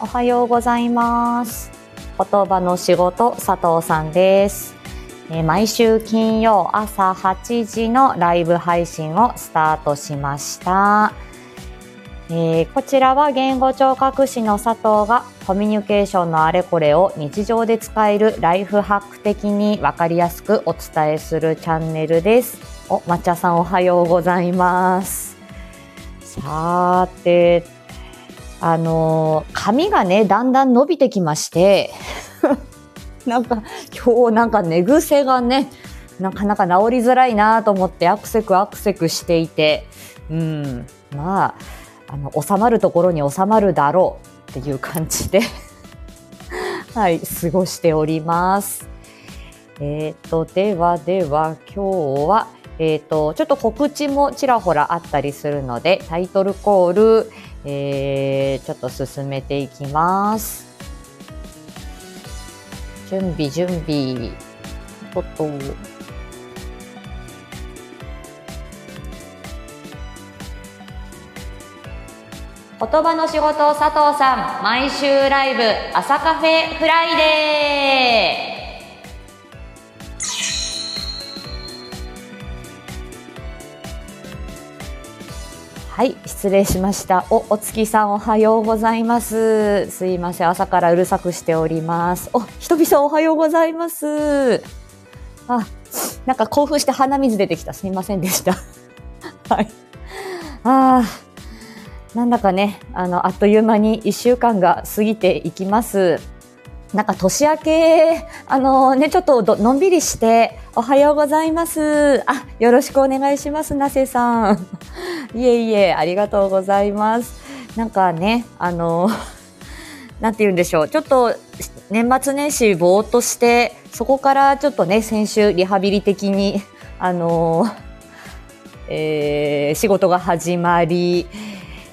おはようございます。言葉の仕事佐藤さんです。え毎週金曜朝8時のライブ配信をスタートしました。えーこちらは言語聴覚士の佐藤がコミュニケーションのあれこれを日常で使えるライフハック的にわかりやすくお伝えするチャンネルです。お、抹茶さんおはようございます。さーて、あの髪がね、だんだん伸びてきまして、なんか今日なんか寝癖がね、なかなか治りづらいなと思ってアクセクアクセクしていて、うん、まあ、あの、収まるところに収まるだろうっていう感じで、はい、過ごしております。えっ、と、ではでは今日は、えっ、と、ちょっと告知もちらほらあったりするので、タイトルコール、えー、ちょっと進めていきます。準備、準備。とっと。言葉の仕事佐藤さん毎週ライブ朝カフェフライデーはい失礼しました。おお月さんおはようございます。すいません朝からうるさくしております。おひとびさんおはようございます。あなんか興奮して鼻水出てきた。すいませんでした。はい。あーなんだかね、あの、あっという間に一週間が過ぎていきます。なんか年明け、あのね、ちょっとのんびりして、おはようございます。あ、よろしくお願いします、なせさん。いえいえ、ありがとうございます。なんかね、あの、なんて言うんでしょう。ちょっと年末年始ぼーっとして、そこからちょっとね、先週リハビリ的に、あの、えー仕事が始まり、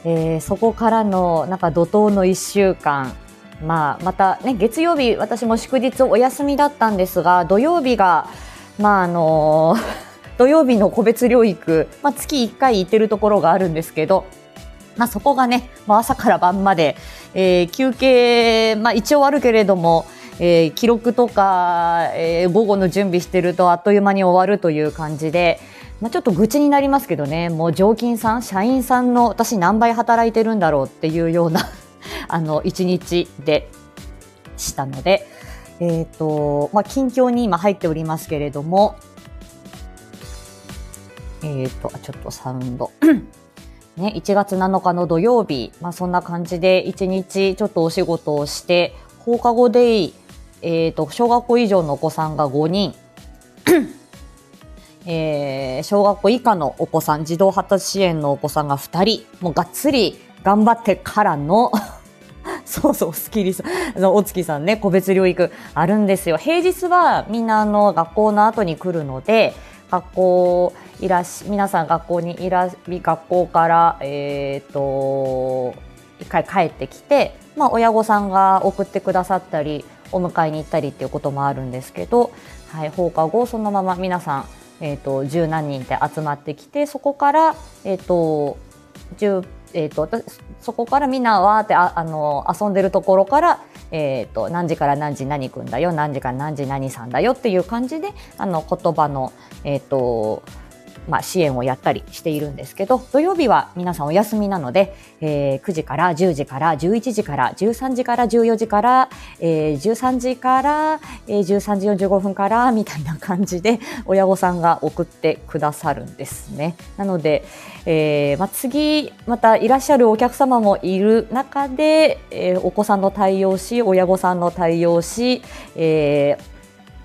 えーそこからのなんか怒涛の1週間、まあ、また、ね、月曜日私も祝日お休みだったんですが土曜日が、まああの 土曜日の個別療育、まあ、月1回行ってるところがあるんですけど、まあ、そこがね、まあ、朝から晩まで、えー休憩、まあ、一応あるけれども、えー記録とか、えー午後の準備してるとあっという間に終わるという感じで、まあ、ちょっと愚痴になりますけどねもう常勤さん社員さんの私何倍働いてるんだろうっていうようなあの一日でしたので、えっ、と、まあ、近況に今入っておりますけれども、えっ、と、あちょっとサウンド。ね、1月7日の土曜日、まあ、そんな感じで1日ちょっとお仕事をして、放課後デイ、えっ、と、小学校以上のお子さんが5人、えー小学校以下のお子さん、児童発達支援のお子さんが2人、もうがっつり頑張ってからの、そうそう、スキリさん、あのお月さんね、個別療育あるんですよ。平日はみんなあの学校の後に来るので、学校いらし、皆さん学校にいらし、学校から、えっ、と、一回帰ってきて、まあ親御さんが送ってくださったり、お迎えに行ったりっていうこともあるんですけど、はい、放課後そのまま皆さん、えっ、と、十何人で集まってきて、そこから、えっ、と、十えー、とそこからみんなわーってああの遊んでるところから、えー、と何時から何時何君だよ何時から何時何さんだよっていう感じであの言葉の、えーとまあ、支援をやったりしているんですけど土曜日は皆さんお休みなので、えー9時から10時から11時から13時から14時から、えー13時から、えー13時45分からみたいな感じで親御さんが送ってくださるんですね。なので、えーまあ、次またいらっしゃるお客様もいる中で、えーお子さんの対応し親御さんの対応し、えー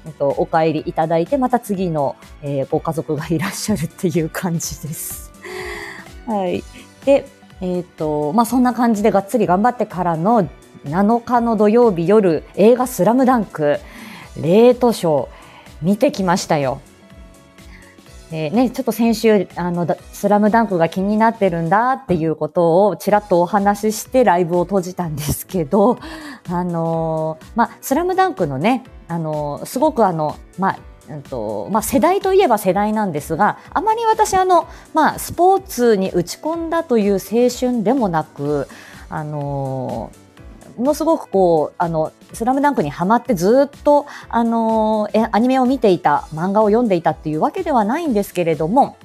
えっと、お帰りいただいてまた次の、えーご家族がいらっしゃるっていう感じです。はい、で、えっとまあ、そんな感じでがっつり頑張ってからの7日の土曜日夜映画「スラムダンクレートショー見てきましたよ。えーね、ちょっと先週、あの、スラムダンクが気になってるんだっていうことをちらっとお話ししてライブを閉じたんですけど、あのーまあ、スラムダンクのね、あのすごくあの、まあ、うんとまあ、世代といえば世代なんですがあまり私あの、まあ、スポーツに打ち込んだという青春でもなく、あのものすごくこう、あの、スラムダンクにハマってずっと、あのえ、アニメを見ていた、漫画を読んでいたっていうわけではないんですけれども、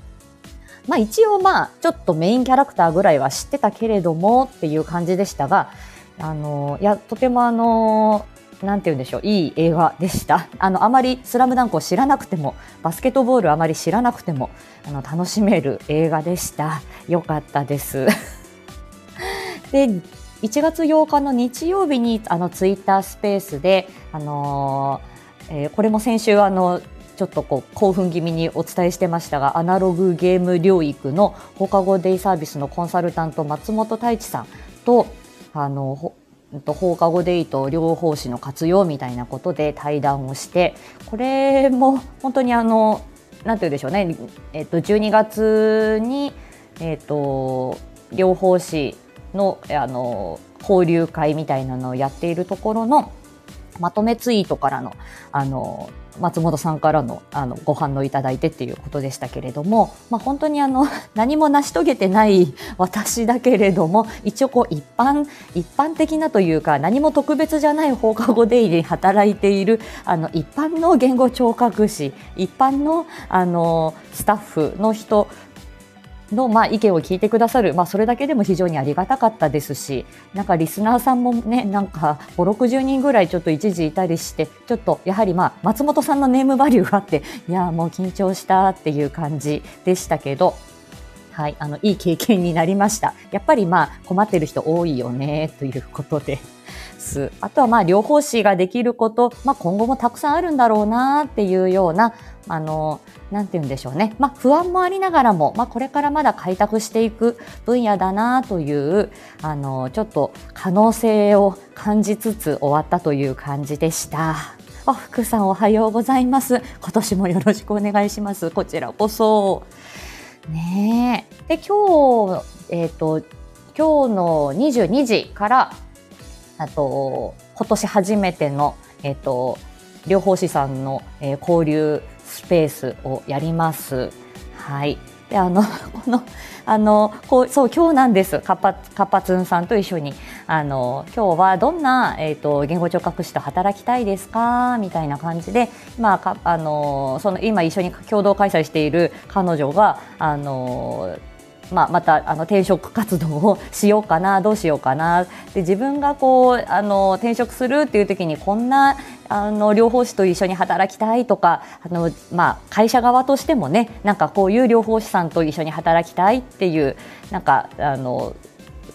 まあ一応まあ、ちょっとメインキャラクターぐらいは知ってたけれどもっていう感じでしたが、あの、いや、とてもあの、なんて言うんでしょう、いい映画でした。あの、あまりスラムダンクを知らなくても、バスケットボールあまり知らなくても、あの、楽しめる映画でした。よかったです。で、1月8日の日曜日に、あの、ツイッタースペースで、あのー、えー、これも先週、あの、ちょっとこう興奮気味にお伝えしてましたがアナログゲーム療育の放課後デイサービスのコンサルタント松本太一さんとあの放課後デート両方詞の活用みたいなことで対談をしてこれも本当にあのなんて言うでしょうね、えっと、12月に、えっと、両方詞のあの交流会みたいなのをやっているところのまとめツイートからのあの松本さんからのあのご反応いただいてっていうことでしたけれども、まあ、本当にあの 何も成し遂げてない私だけれども一応こう一般一般的なというか何も特別じゃない放課後デイに働いているあの一般の言語聴覚士一般のあのスタッフの人の、まあ、意見を聞いてくださる、まあ、それだけでも非常にありがたかったですし、なんかリスナーさんもね、なんか5、60人ぐらいちょっと一時いたりして、ちょっとやはりまあ、松本さんのネームバリューがあって、いや、もう緊張したっていう感じでしたけど、はい、あの、いい経験になりました。やっぱりまあ、困ってる人多いよね、ということで。す。あとはまあ、両方詞ができること、まあ、今後もたくさんあるんだろうなっていうような、あの、なんて言うんでしょうね。まあ、不安もありながらも、まあ、これからまだ開拓していく分野だなという、あの、ちょっと可能性を感じつつ終わったという感じでした。あ、福さんおはようございます。今年もよろしくお願いします。こちらこそ。ねえ。で、今日、えっ、ー、と、今日の22時から、あと、今年初めての、えっ、ー、と、両方師さんの、えー、交流スペースをやります。はい。で、あの、この、あの、こう、そう、今日なんです。かっぱ、かっぱつんさんと一緒に。あの、今日はどんな、えっ、ー、と、言語聴覚士と働きたいですか？みたいな感じで、まあ、か、あの、その、今一緒に共同開催している彼女が、あの、まあ、またあの転職活動をしようかな どうしようかな。で自分がこうあの転職するっていう時にこんなあの療法士と一緒に働きたいとかあの、まあ、会社側としてもねなんかこういう療法士さんと一緒に働きたいっていうなんかあの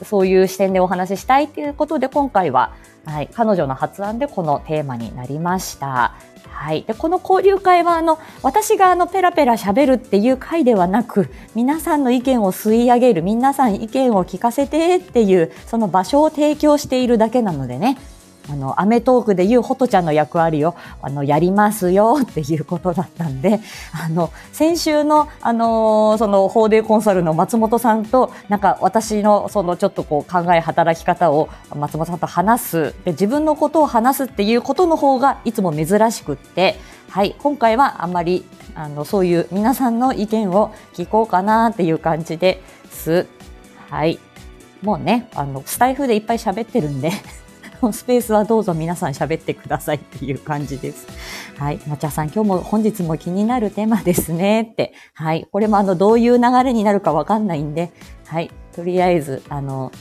そういう視点でお話ししたいということで今回は、はい、彼女の発案でこのテーマになりました。はい、でこの交流会はあの私があのペラペラ喋るっていう会ではなく皆さんの意見を吸い上げる皆さん意見を聞かせてっていうその場所を提供しているだけなのでね。あの、アメトークで言うホトちゃんの役割を、あの、やりますよっていうことだったんで、あの、先週の、あの、その、法デコンサルの松本さんと、なんか私の、その、ちょっとこう、考え、働き方を松本さんと話す。で、自分のことを話すっていうことの方が、いつも珍しくって、はい、今回はあんまり、あの、そういう皆さんの意見を聞こうかなっていう感じです。はい。もうね、あの、スタイフでいっぱい喋ってるんでスペースはどうぞ皆さん喋ってくださいっていう感じです。はい。まちゃさん、今日も本日も気になるテーマですねって。はい。これもあの、どういう流れになるかわかんないんで、はい。とりあえず、あの、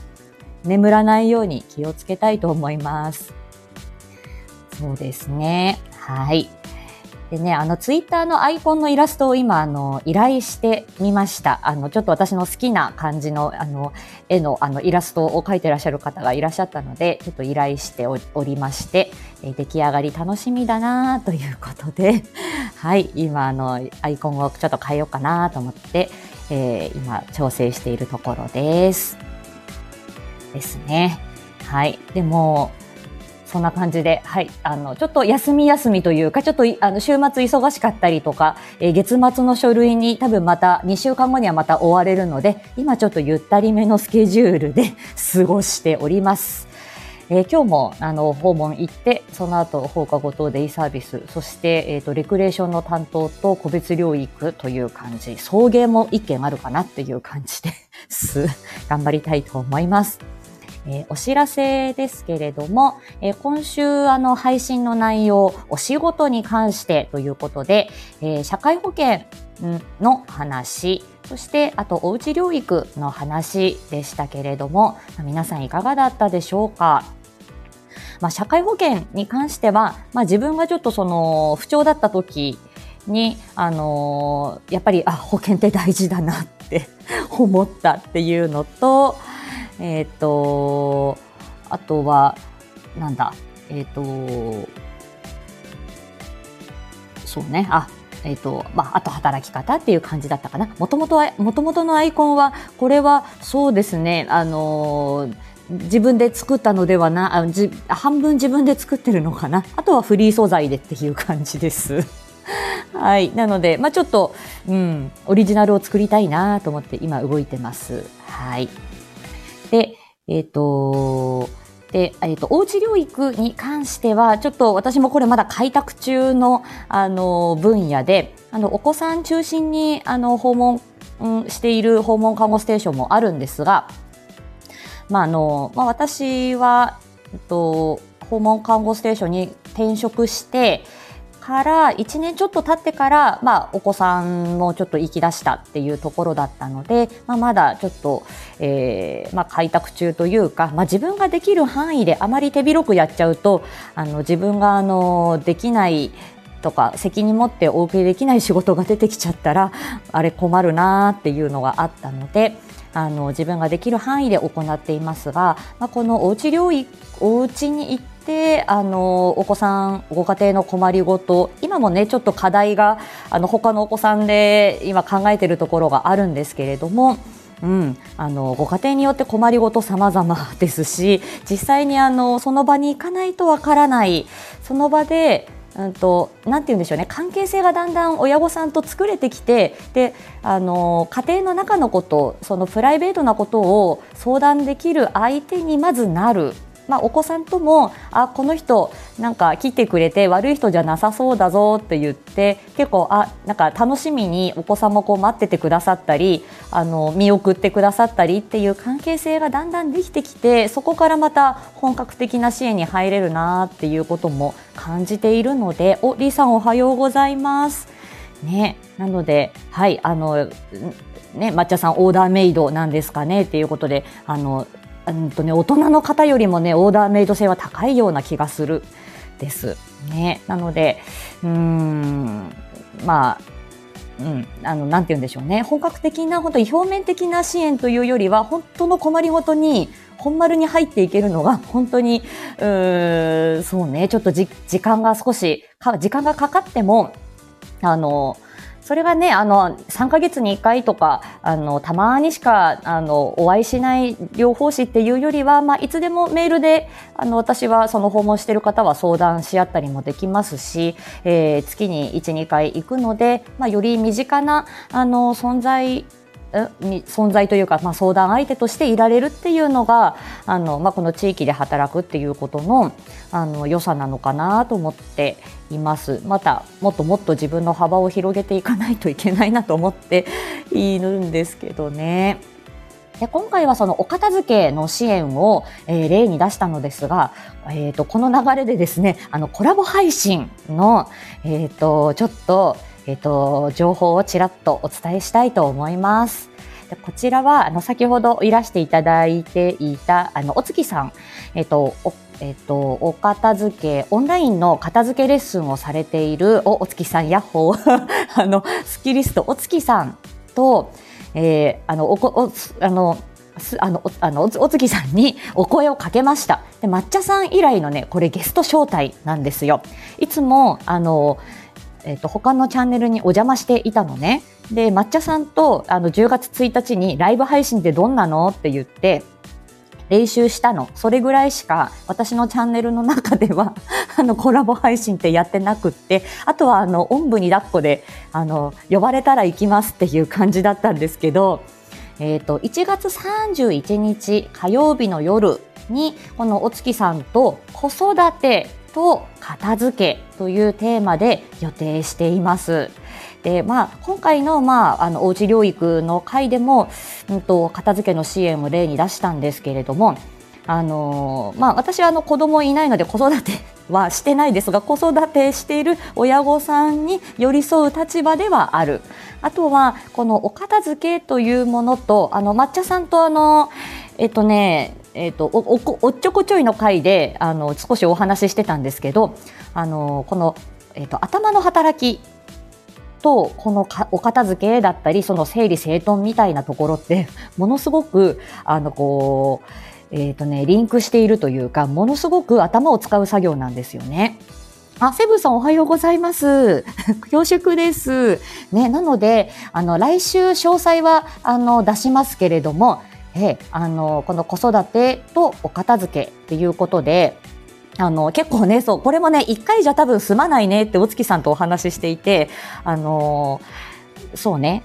眠らないように気をつけたいと思います。そうですね。はい。でね、あの、ツイッターのアイコンのイラストを今、あの、依頼してみました。あの、ちょっと私の好きな感じの、あの、絵の、あの、イラストを描いてらっしゃる方がいらっしゃったので、ちょっと依頼しておりまして、え出来上がり楽しみだなということで、はい、今、あの、アイコンをちょっと変えようかなと思って、えー、今、調整しているところです。ですね。はい。でも、そんな感じで、はい、あの、ちょっと休み休みというか、ちょっと、あの、週末忙しかったりとか、えー、月末の書類に多分また、2週間後にはまた追われるので、今ちょっとゆったりめのスケジュールで 過ごしております。えー、今日もあの訪問行って、その後放課後等デイサービス、そして、えーと、レクレーションの担当と個別療育という感じ、送迎も一件あるかなっていう感じで す。頑張りたいと思います。えー、お知らせですけれども、えー、今週あの配信の内容、お仕事に関してということで、えー、社会保険の話、そしてあとおうち療育の話でしたけれども、皆さんいかがだったでしょうか？まあ、社会保険に関しては、まあ、自分がちょっとその不調だった時に、あのー、やっぱりあ保険って大事だなって思ったっていうのと、えっ、ー、とあとはなんだえっ、ー、とそうねあえっ、と、まあ、あと働き方っていう感じだったかな。もともと、もともとのアイコンは、これは、そうですね、あのー、自分で作ったのではなあじ半分自分で作ってるのかなあとはフリー素材でっていう感じです。はい。なので、まあちょっと、うん、オリジナルを作りたいなと思って今動いてます。はい。えっ、ー、と、で、えっ、ー、と、おうち療育に関しては、ちょっと私もこれまだ開拓中の、あの、分野で、あの、お子さん中心に、あの、訪問、うん、している訪問看護ステーションもあるんですが、まああのまあ、私は、えっと、訪問看護ステーションに転職してから1年ちょっと経ってから、まあ、お子さんもちょっと行き出したっていうところだったので、まあ、まだちょっと、えーまあ、開拓中というか、まあ、自分ができる範囲であまり手広くやっちゃうとあの自分があのできないとか責任持ってお受けできない仕事が出てきちゃったらあれ困るなっていうのがあったので。あの自分ができる範囲で行っていますが、まあ、このおうち療育お家に行ってあのお子さんご家庭の困りごと今もねちょっと課題があの他のお子さんで今考えているところがあるんですけれども。うん、あのご家庭によって困りごと様々 ですし実際にあのその場に行かないとわからないその場でうんと、なんて言うんでしょうね。関係性がだんだん親御さんと作れてきてであの家庭の中のことそのプライベートなことを相談できる相手にまずなる。まあ、お子さんともあこの人なんか来てくれて悪い人じゃなさそうだぞって言って結構あなんか楽しみにお子さんもこう待っててくださったりあの見送ってくださったりっていう関係性がだんだんできてきてそこからまた本格的な支援に入れるなっていうことも感じているのでおリーさんおはようございます。ね、なので、はい、あの、ね、抹茶さんオーダーメイドなんですかねっていうことで、あの、うんとね、大人の方よりもね、オーダーメイド性は高いような気がするです。ね。なので、うん、まあ、うん、あの、なんて言うんでしょうね。本格的な、本当に表面的な支援というよりは、本当の困りごとに、本丸に入っていけるのが、本当に、うそうね、ちょっとじ時間が少し、か時間がかかっても、あの、それがね、あの、3か月に1回とか、あの、たまにしか、あの、お会いしない療法士っていうよりは、まあ、いつでもメールで、あの、私はその訪問している方は相談し合ったりもできますし、えー、月に1、2回行くので、まあ、より身近な、あの、存在存在というか、まあ、相談相手としていられるっていうのがあの、まあ、この地域で働くっていうことのあの良さなのかなと思っていますまたもっともっと自分の幅を広げていかないといけないなと思っているんですけどね。で今回はそのお片付けの支援を、えー、例に出したのですが、えーと、この流れでですねあのコラボ配信の、えーとちょっとえっ、ー、と、情報をちらっとお伝えしたいと思います。こちらは、あの、先ほどいらしていただいていた、あの、お月さん、えっ、ー、と、おえっ、ー、と、お片付け、オンラインの片付けレッスンをされている、お、お月さん、ヤッホー、あの、スキリスト、お月さんと、えー、あの、おこ、お、あの、あの、あの、お月さんにお声をかけました。で、抹茶さん以来のね、これゲスト招待なんですよ。いつも、あの、えっ、ー、と、他のチャンネルにお邪魔していたのね。で、抹茶さんと、あの、10月1日にライブ配信ってどんなの？って言って、練習したの。それぐらいしか私のチャンネルの中では あの、コラボ配信ってやってなくって、あとはあの、おんぶに抱っこで、あの、呼ばれたら行きますっていう感じだったんですけど、えっ、ー、と、1月31日火曜日の夜に、このお月さんと子育てと片付けというテーマで予定しています。で、まあ、今回の、まあ、あの、おうち療育の回でも、うんと、片付けの支援を例に出したんですけれども、あのまあ、私はあの子供いないので子育てはしてないですが子育てしている親御さんに寄り添う立場ではあるあとはこのお片付けというものとあの抹茶さんとあのえっとねえっとおおおっちょこちょいの回であの少しお話ししてたんですけどあのこの、えっと、頭の働きとこのかお片付けだったりその整理整頓みたいなところって ものすごくあのこうえっ、ー、とね、リンクしているというか、ものすごく頭を使う作業なんですよね。あ、セブンさんおはようございます。恐縮です。ね、なので、あの、来週詳細は、あの、出しますけれども、え、あの、この子育てとお片付けっていうことで、あの、結構ね、そう、これもね、一回じゃ多分済まないねってお月さんとお話ししていて、あの、そうね、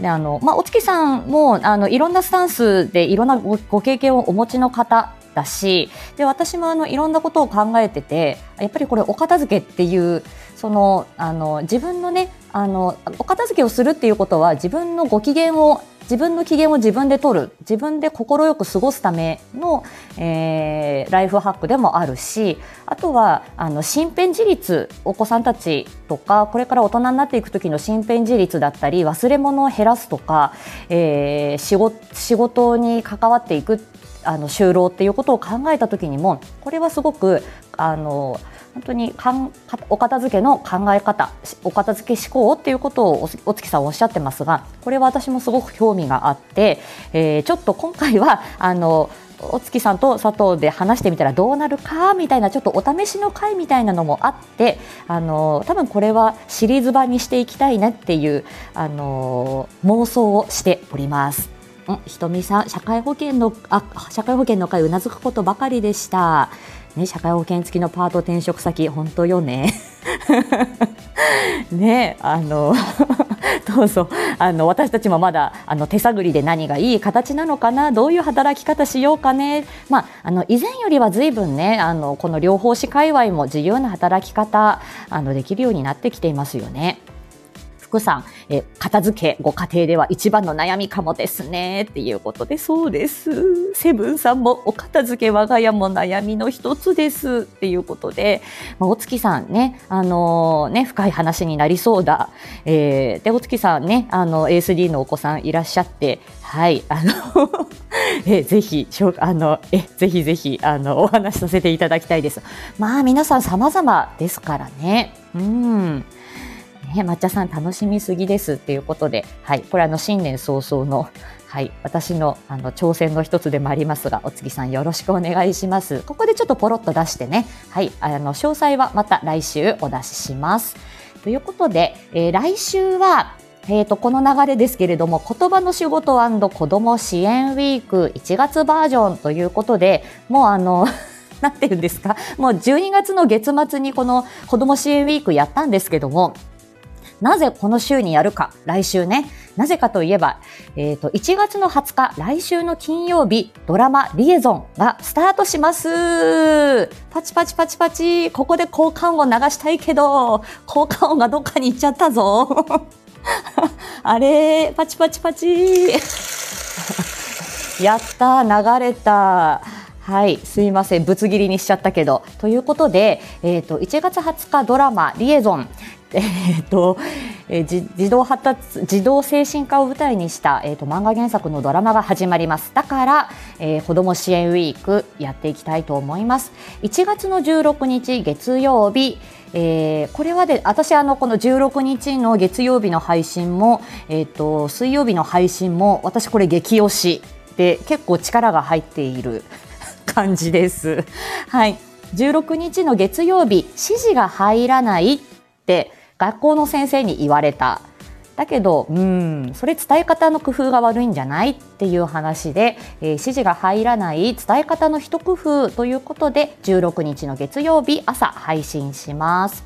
であのまあ、お月さんもあのいろんなスタンスでいろんなごご経験をお持ちの方だしで私もあのいろんなことを考えててやっぱりこれお片付けっていうそのあの自分のねあのお片付けをするっていうことは自分のご機嫌を自分の機嫌を自分で取る自分で快く過ごすための、えー、ライフハックでもあるしあとはあの身辺自立お子さんたちとかこれから大人になっていく時の身辺自立だったり忘れ物を減らすとか、えー、仕事仕事に関わっていくあの就労っていうことを考えた時にもこれはすごくあの本当にかんお片付けの考え方お片付け思考っていうことをお月さんおっしゃってますがこれは私もすごく興味があって、えー、ちょっと今回は あのお月さんと佐藤で話してみたらどうなるかみたいなちょっとお試しの回みたいなのもあってあの多分これはシリーズ版にしていきたいねっていうあの妄想をしております。ひとみさん社会保険のあ社会保険の会うなずくことばかりでした。ね、社会保険付きのパート転職先本当よね。ねあの どうぞあの私たちもまだあの手探りで何がいい形なのかな？どういう働き方しようかね、まあ、あの以前よりはずいぶんねあのこの両方士界隈も自由な働き方あのできるようになってきていますよね。さん、え片付けご家庭では一番の悩みかもですね。っていうことでそうです。セブンさんもお片付け我が家も悩みの一つです。っていうことで、まあ、お月さんねあのー、ね深い話になりそうだ、えー、でお月さんねあの ASD のお子さんいらっしゃってはいあの えぜひあのえぜひぜひあのお話しさせていただきたいです。まあ皆さん様々ですからね。うん。ね、抹茶さん楽しみすぎですっていうことで、はい、これあの新年早々の、はい、私のあの挑戦の一つでもありますが、お月さんよろしくお願いします。ここでちょっとポロッと出してね、はい、あの詳細はまた来週お出しします。ということで、えー、来週はえーと、この流れですけれども言葉の仕事子ども支援ウィーク1月バージョンということでもうあの なんていうんですかもう12月の月末にこの子ども支援ウィークやったんですけどもなぜこの週にやるか、来週ね。なぜかといえば、えっ、ー、と、1月の20日、来週の金曜日、ドラマリエゾンがスタートします。パチパチパチパチ。ここで効果音を流したいけど、効果音がどっかに行っちゃったぞ。あれ、パチパチパチ。やった、流れた。はい、すいません、ぶつ切りにしちゃったけど。ということで、えっ、ー、と、1月20日ドラマ、リエゾン、えーとえー、児童発達児童精神科を舞台にした、えーと、漫画原作のドラマが始まります。だから、えー、子ども支援ウィークやっていきたいと思います。1月の16日月曜日。えー、これはで私あのこの16日の月曜日の配信も、えーと、水曜日の配信も私これ激推し。で結構力が入っている 感じです。はい、16日の月曜日指示が入らない。って学校の先生に言われた。だけど、うん、それ伝え方の工夫が悪いんじゃないっていう話で、えー、指示が入らない伝え方の一工夫ということで、16日の月曜日朝配信します。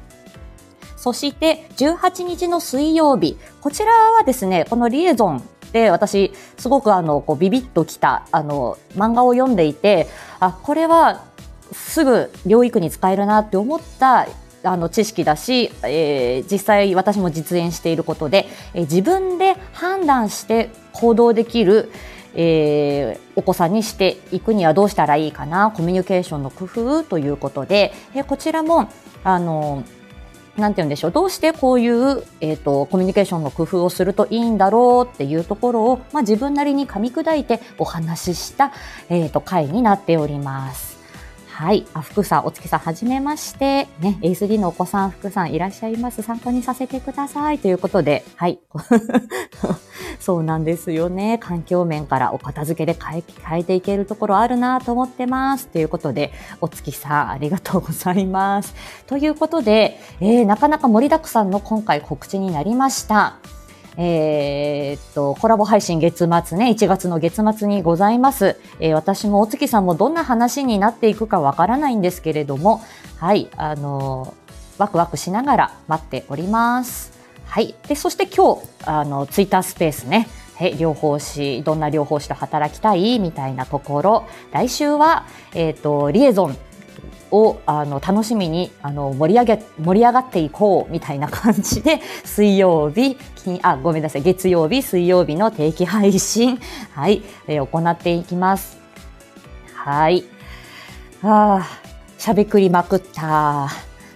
そして18日の水曜日、こちらはですね、このリエゾンで私すごくあのこうビビッときたあの漫画を読んでいてあこれはすぐ療育に使えるなって思ったあの知識だし、えー、実際私も実演していることで、えー、自分で判断して行動できる、えー、お子さんにしていくにはどうしたらいいかな、コミュニケーションの工夫ということで、えー、こちらも、あの、なんて言うんでしょう、どうしてこういう、え、ー、と、コミュニケーションの工夫をするといいんだろうっていうところを、まあ、自分なりに噛み砕いてお話しした、え、ー、と、回になっております。はい。あ、福さん、お月さん、はじめまして。ね、A3 のお子さん、福さんいらっしゃいます。参考にさせてください。ということで、はい。そうなんですよね。環境面からお片付けで変え変えていけるところあるなと思ってます。ということで、お月さん、ありがとうございます。ということで、えー、なかなか盛りだくさんの今回告知になりました。えー、っと、コラボ配信月末ね、1月の月末にございます。えー、私もお月さんもどんな話になっていくかわからないんですけれども、はい、あのー、ワクワクしながら待っております。はい。で、そして今日、あの、ツイッタースペースね、え、療法士、どんな療法士と働きたい？みたいなところ、来週は、えっ、と、リエゾンをあの楽しみにあの盛り上げ盛り上がっていこうみたいな感じで水曜日金あごめんなさい月曜日水曜日の定期配信。はい、えー、行っていきます。はい。あしゃべくりまくった。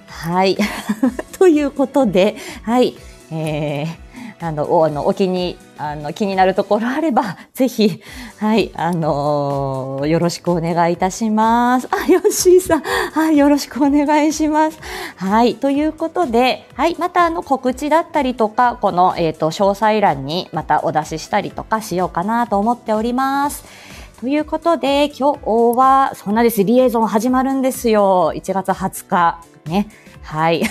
はい。ということではい。えーあの、お、あの、お気に、あの、気になるところあれば、ぜひ、はい、あのー、よろしくお願いいたします。あ、ヨッシーさん、はい、よろしくお願いします。はい、ということで、はい、またあの、告知だったりとか、この、えっ、ー、と、詳細欄にまたお出ししたりとかしようかなと思っております。ということで、今日は、そんなです、リエゾン始まるんですよ。1月20日。ね。はい。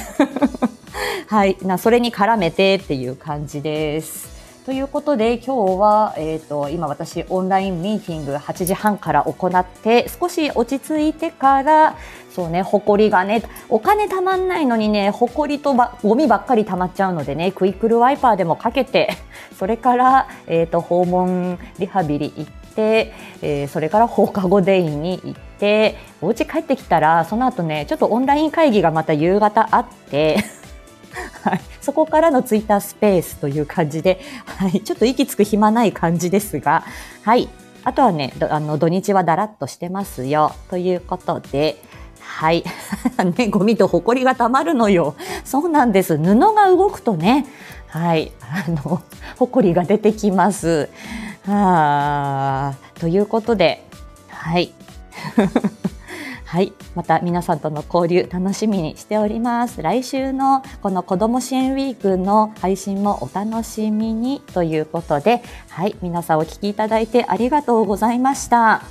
はい、なそれに絡めてっていう感じです。ということで今日は、えーと、今私オンラインミーティング8時半から行って少し落ち着いてからそうね、ほこりがね、お金たまんないのにね、ほこりとばゴミばっかり溜まっちゃうのでね、クイックルワイパーでもかけて、それから、えっ、ー、と、訪問リハビリ行って、えー、それから放課後デイに行って、お家帰ってきたら、その後ね、ちょっとオンライン会議がまた夕方あって、はい、そこからのツイッタースペースという感じで、はい、ちょっと息つく暇ない感じですが、はい。あとはね、あの土日はだらっとしてますよ。ということで、はい。ね、ゴミとホコリがたまるのよ。そうなんです。布が動くとね、はい。あの、ホコリが出てきます。は、ということで、はい。はい。また皆さんとの交流楽しみにしております。来週のこの子ども支援ウィークの配信もお楽しみにということで、はい。皆さんお聞きいただいてありがとうございました。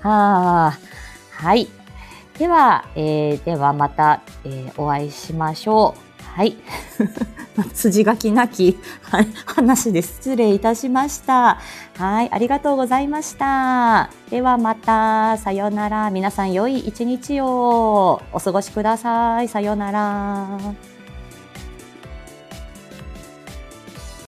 ははい。では、えー、ではまた、えー、お会いしましょう。はい。筋書きなき話で失礼いたしました。はい、ありがとうございました。ではまた、さようなら。皆さん良い一日をお過ごしください。さようなら。